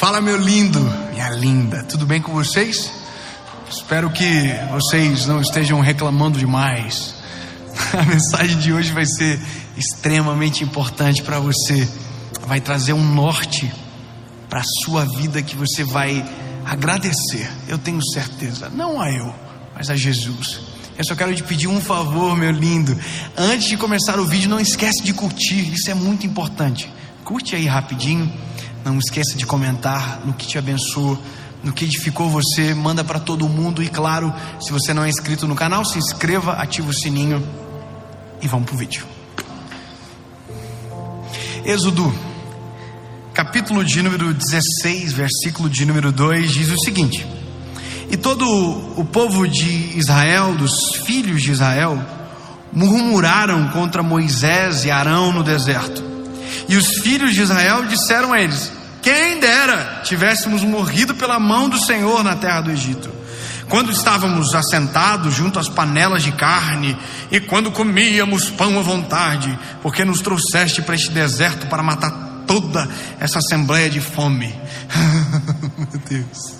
Fala, meu lindo, minha linda, tudo bem com vocês? Espero que vocês não estejam reclamando demais. A mensagem de hoje vai ser extremamente importante para você. Vai trazer um norte para a sua vida que você vai agradecer. Eu tenho certeza, não a eu, mas a Jesus. Eu só quero te pedir um favor, meu lindo. Antes de começar o vídeo, não esquece de curtir, isso é muito importante. Curte aí rapidinho. Não esqueça de comentar no que te abençoou, no que edificou você. Manda para todo mundo. E claro, se você não é inscrito no canal, se inscreva, ativa o sininho e vamos pro vídeo. Êxodo, capítulo de número 16, versículo de número 2, diz o seguinte: E todo o povo de Israel, dos filhos de Israel, murmuraram contra Moisés e Arão no deserto. E os filhos de Israel disseram a eles: Quem dera tivéssemos morrido pela mão do Senhor na terra do Egito. Quando estávamos assentados junto às panelas de carne, e quando comíamos pão à vontade, porque nos trouxeste para este deserto para matar toda essa assembleia de fome. Meu Deus.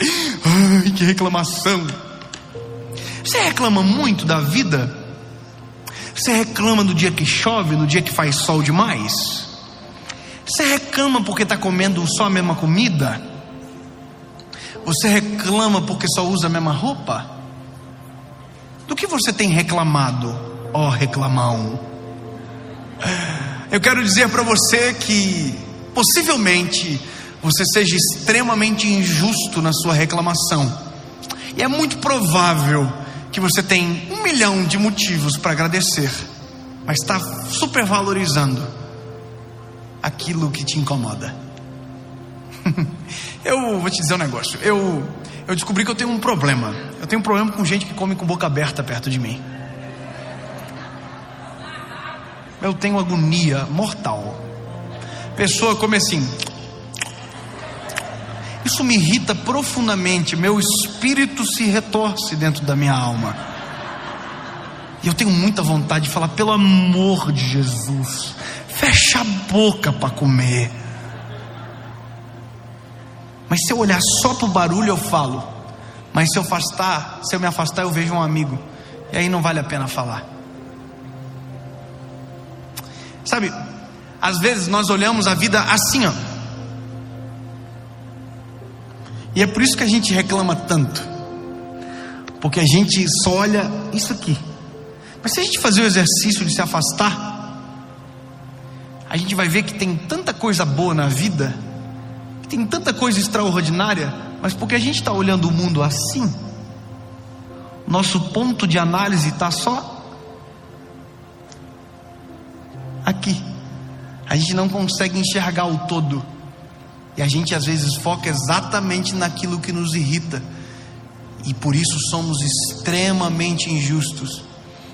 Ai, que reclamação. Você reclama muito da vida? Você reclama do dia que chove, no dia que faz sol demais? Você reclama porque está comendo só a mesma comida? Você reclama porque só usa a mesma roupa? Do que você tem reclamado, ó oh, reclamão? Eu quero dizer para você que possivelmente você seja extremamente injusto na sua reclamação. E é muito provável que você tem um milhão de motivos para agradecer, mas está supervalorizando aquilo que te incomoda. eu vou te dizer um negócio. Eu, eu descobri que eu tenho um problema. Eu tenho um problema com gente que come com boca aberta perto de mim. Eu tenho agonia mortal. Pessoa come assim. Isso me irrita profundamente. Meu espírito se retorce dentro da minha alma. E eu tenho muita vontade de falar, pelo amor de Jesus, fecha a boca para comer. Mas se eu olhar só para o barulho, eu falo. Mas se eu afastar, se eu me afastar, eu vejo um amigo. E aí não vale a pena falar. Sabe, às vezes nós olhamos a vida assim, ó. E é por isso que a gente reclama tanto. Porque a gente só olha isso aqui. Mas se a gente fazer o exercício de se afastar, a gente vai ver que tem tanta coisa boa na vida, que tem tanta coisa extraordinária, mas porque a gente está olhando o mundo assim, nosso ponto de análise está só aqui. A gente não consegue enxergar o todo. E a gente às vezes foca exatamente naquilo que nos irrita. E por isso somos extremamente injustos.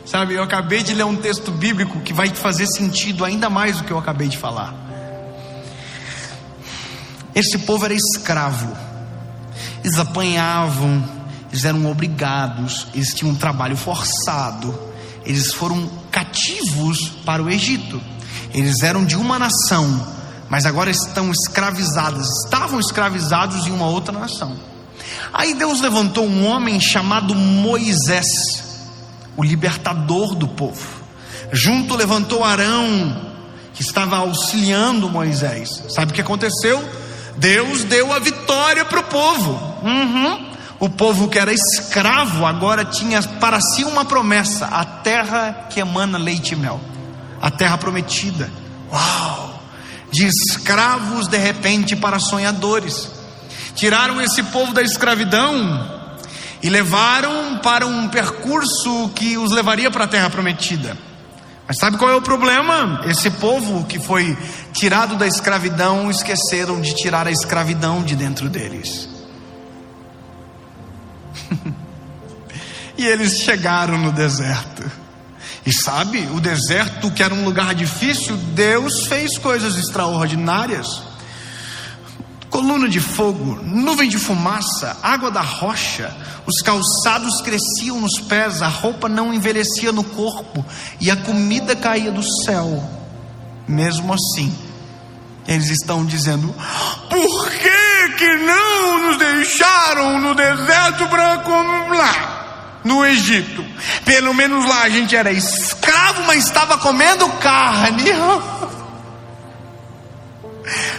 Sabe, eu acabei de ler um texto bíblico que vai fazer sentido ainda mais do que eu acabei de falar. Esse povo era escravo. Eles apanhavam, eles eram obrigados, eles tinham um trabalho forçado. Eles foram cativos para o Egito. Eles eram de uma nação, mas agora estão escravizados, estavam escravizados em uma outra nação. Aí Deus levantou um homem chamado Moisés o libertador do povo. Junto levantou Arão, que estava auxiliando Moisés. Sabe o que aconteceu? Deus deu a vitória para o povo. Uhum. O povo que era escravo agora tinha para si uma promessa: a terra que emana leite e mel, a terra prometida. Uau! De escravos de repente para sonhadores. Tiraram esse povo da escravidão e levaram para um percurso que os levaria para a terra prometida. Mas sabe qual é o problema? Esse povo que foi tirado da escravidão esqueceram de tirar a escravidão de dentro deles. e eles chegaram no deserto. E sabe, o deserto, que era um lugar difícil, Deus fez coisas extraordinárias. Coluna de fogo, nuvem de fumaça, água da rocha, os calçados cresciam nos pés, a roupa não envelhecia no corpo e a comida caía do céu. Mesmo assim, Eles estão dizendo: por que, que não nos deixaram no deserto branco? Lá, no Egito? Pelo menos lá a gente era escravo, mas estava comendo carne.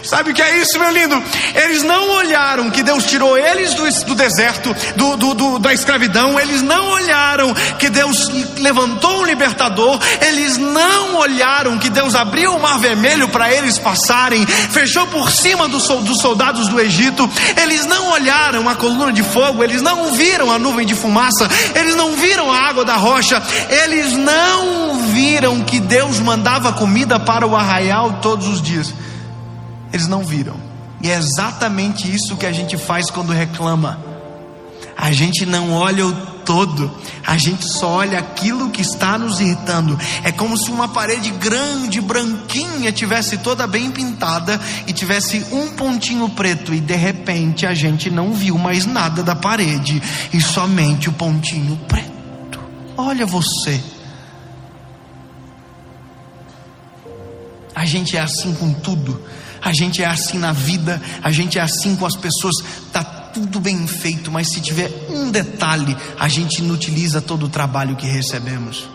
Sabe o que é isso, meu lindo? Eles não olharam que Deus tirou eles do, do deserto, do, do, do, da escravidão, eles não olharam que Deus levantou um libertador, eles não olharam que Deus abriu o mar vermelho para eles passarem, fechou por cima dos, dos soldados do Egito, eles não olharam a coluna de fogo, eles não viram a nuvem de fumaça, eles não viram a água da rocha, eles não viram que Deus mandava comida para o arraial todos os dias. Eles não viram. E é exatamente isso que a gente faz quando reclama. A gente não olha o todo, a gente só olha aquilo que está nos irritando. É como se uma parede grande, branquinha, tivesse toda bem pintada e tivesse um pontinho preto e de repente a gente não viu mais nada da parede e somente o pontinho preto. Olha você. A gente é assim com tudo. A gente é assim na vida, a gente é assim com as pessoas. Tá tudo bem feito, mas se tiver um detalhe, a gente inutiliza todo o trabalho que recebemos.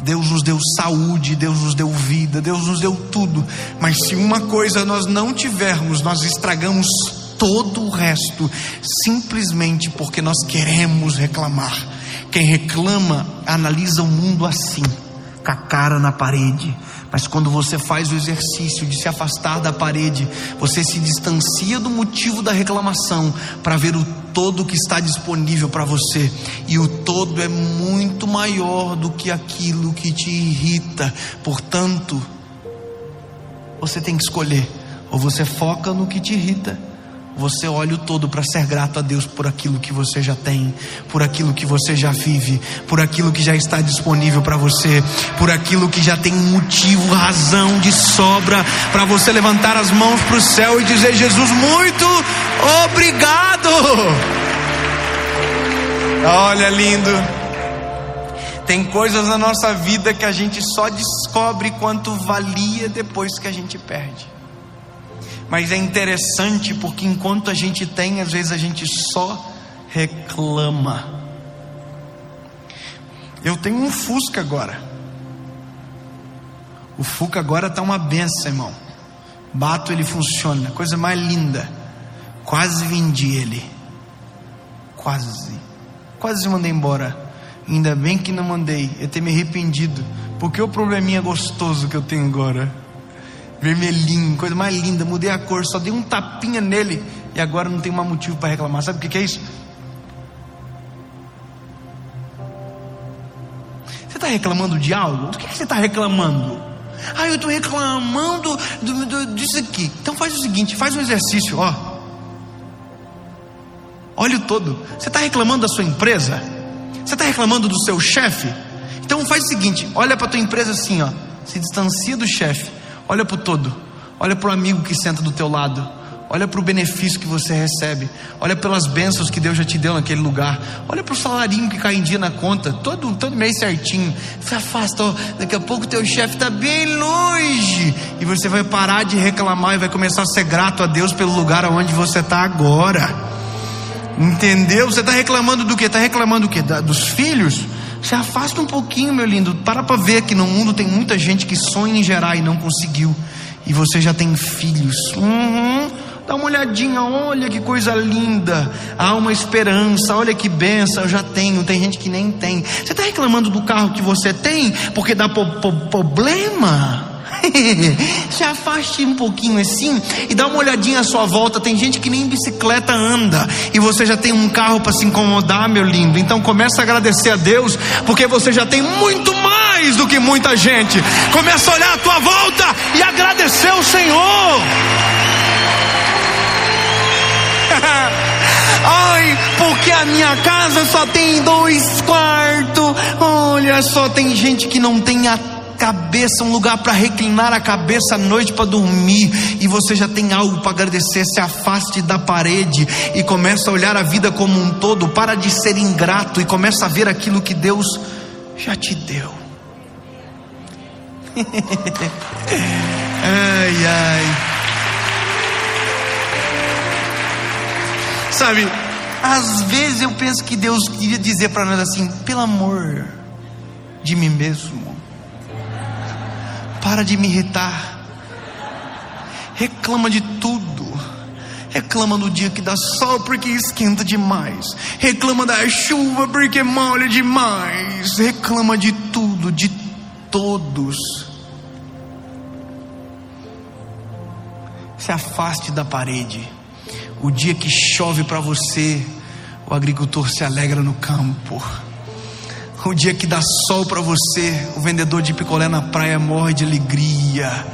Deus nos deu saúde, Deus nos deu vida, Deus nos deu tudo, mas se uma coisa nós não tivermos, nós estragamos todo o resto, simplesmente porque nós queremos reclamar. Quem reclama analisa o mundo assim, com a cara na parede, mas quando você faz o exercício de se afastar da parede, você se distancia do motivo da reclamação para ver o todo que está disponível para você. E o todo é muito maior do que aquilo que te irrita. Portanto, você tem que escolher: ou você foca no que te irrita, você olha o todo para ser grato a Deus por aquilo que você já tem, por aquilo que você já vive, por aquilo que já está disponível para você, por aquilo que já tem motivo, razão de sobra para você levantar as mãos para o céu e dizer: Jesus, muito obrigado. Olha, lindo. Tem coisas na nossa vida que a gente só descobre quanto valia depois que a gente perde. Mas é interessante porque enquanto a gente tem, às vezes a gente só reclama. Eu tenho um Fusca agora. O Fusca agora está uma benção, irmão. Bato, ele funciona, coisa mais linda. Quase vendi ele. Quase. Quase mandei embora. Ainda bem que não mandei. Eu ter me arrependido. Porque o probleminha gostoso que eu tenho agora vermelhinho, coisa mais linda, mudei a cor, só dei um tapinha nele e agora não tem mais motivo para reclamar. Sabe o que, que é isso? Você está reclamando de algo? Do que, que você está reclamando? Ah, eu estou reclamando do, do, disso aqui. Então faz o seguinte, faz um exercício, ó. Olha o todo. Você está reclamando da sua empresa? Você está reclamando do seu chefe? Então faz o seguinte, olha para tua empresa assim, ó. Se distancia do chefe Olha para o todo. Olha para o amigo que senta do teu lado. Olha para o benefício que você recebe. Olha pelas bênçãos que Deus já te deu naquele lugar. Olha para o salarinho que cai em dia na conta. Todo, todo mês certinho. Se afasta. Daqui a pouco teu chefe está bem longe. E você vai parar de reclamar e vai começar a ser grato a Deus pelo lugar onde você está agora. Entendeu? Você está reclamando do que? Está reclamando do que? Dos filhos? Se afasta um pouquinho, meu lindo. Para para ver que no mundo tem muita gente que sonha em gerar e não conseguiu. E você já tem filhos. Uhum. Dá uma olhadinha, olha que coisa linda. Há uma esperança, olha que benção, eu já tenho. Tem gente que nem tem. Você está reclamando do carro que você tem porque dá problema? Se afaste um pouquinho assim e dá uma olhadinha à sua volta. Tem gente que nem bicicleta anda e você já tem um carro para se incomodar, meu lindo. Então começa a agradecer a Deus porque você já tem muito mais do que muita gente. Começa a olhar à tua volta e agradecer o Senhor. Ai, porque a minha casa só tem dois quartos. Olha só, tem gente que não tem a cabeça, um lugar para reclinar a cabeça à noite para dormir, e você já tem algo para agradecer, se afaste da parede e começa a olhar a vida como um todo, para de ser ingrato e começa a ver aquilo que Deus já te deu. Ai, ai. Sabe, às vezes eu penso que Deus queria dizer para nós assim: pelo amor de mim mesmo, para de me irritar, reclama de tudo. Reclama do dia que dá sol porque esquenta demais. Reclama da chuva porque molha demais. Reclama de tudo, de todos. Se afaste da parede. O dia que chove para você, o agricultor se alegra no campo. O dia que dá sol para você, o vendedor de picolé na praia morre de alegria.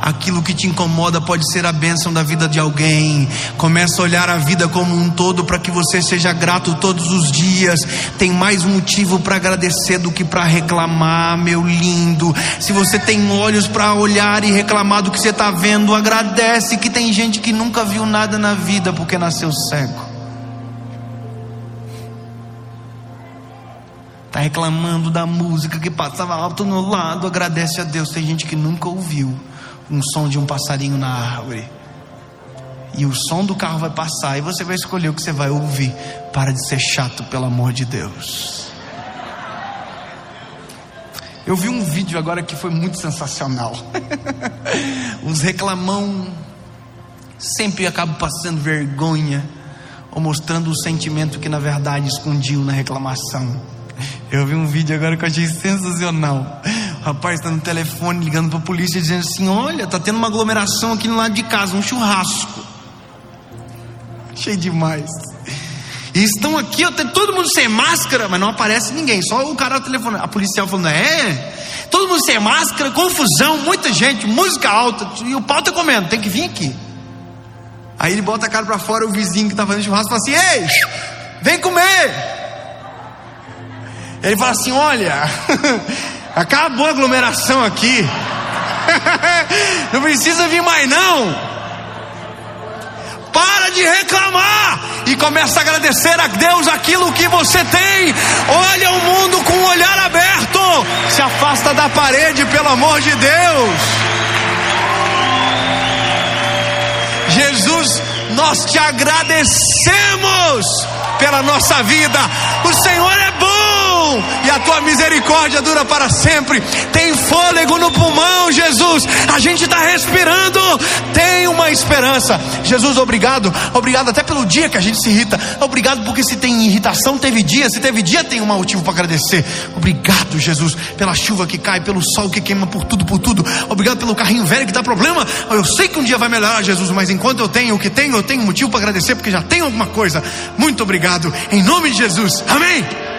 Aquilo que te incomoda pode ser a bênção da vida de alguém. Começa a olhar a vida como um todo para que você seja grato todos os dias. Tem mais motivo para agradecer do que para reclamar, meu lindo. Se você tem olhos para olhar e reclamar do que você está vendo, agradece que tem gente que nunca viu nada na vida porque nasceu cego. Está reclamando da música que passava alto no lado, agradece a Deus. Tem gente que nunca ouviu um som de um passarinho na árvore. E o som do carro vai passar e você vai escolher o que você vai ouvir. Para de ser chato, pelo amor de Deus. Eu vi um vídeo agora que foi muito sensacional. Os reclamão sempre acabam passando vergonha ou mostrando o sentimento que na verdade escondiam na reclamação. Eu vi um vídeo agora que eu achei sensacional. O rapaz está no telefone ligando para a polícia dizendo assim: Olha, tá tendo uma aglomeração aqui no lado de casa, um churrasco. Achei demais. E estão aqui, todo mundo sem máscara, mas não aparece ninguém, só o cara telefone. A policial falando: É, todo mundo sem máscara, confusão, muita gente, música alta, e o pau tá comendo, tem que vir aqui. Aí ele bota a cara para fora, o vizinho que está fazendo churrasco fala assim: Ei, vem comer. Ele fala assim: Olha, acabou a aglomeração aqui, não precisa vir mais não. Para de reclamar e começa a agradecer a Deus aquilo que você tem. Olha o mundo com o olhar aberto. Se afasta da parede, pelo amor de Deus. Jesus, nós te agradecemos pela nossa vida. O Senhor é bom e a tua misericórdia dura para sempre. Tem fôlego no pulmão, Jesus. A gente está respirando. Tem uma esperança. Jesus, obrigado. Obrigado até pelo dia que a gente se irrita. Obrigado porque se tem irritação, teve dia. Se teve dia, tem um motivo para agradecer. Obrigado, Jesus, pela chuva que cai, pelo sol que queima por tudo, por tudo. Obrigado pelo carrinho velho que dá problema. Eu sei que um dia vai melhorar, Jesus, mas enquanto eu tenho o que tenho, eu tenho motivo para agradecer porque já tenho alguma coisa. Muito obrigado. Em nome de Jesus. Amém.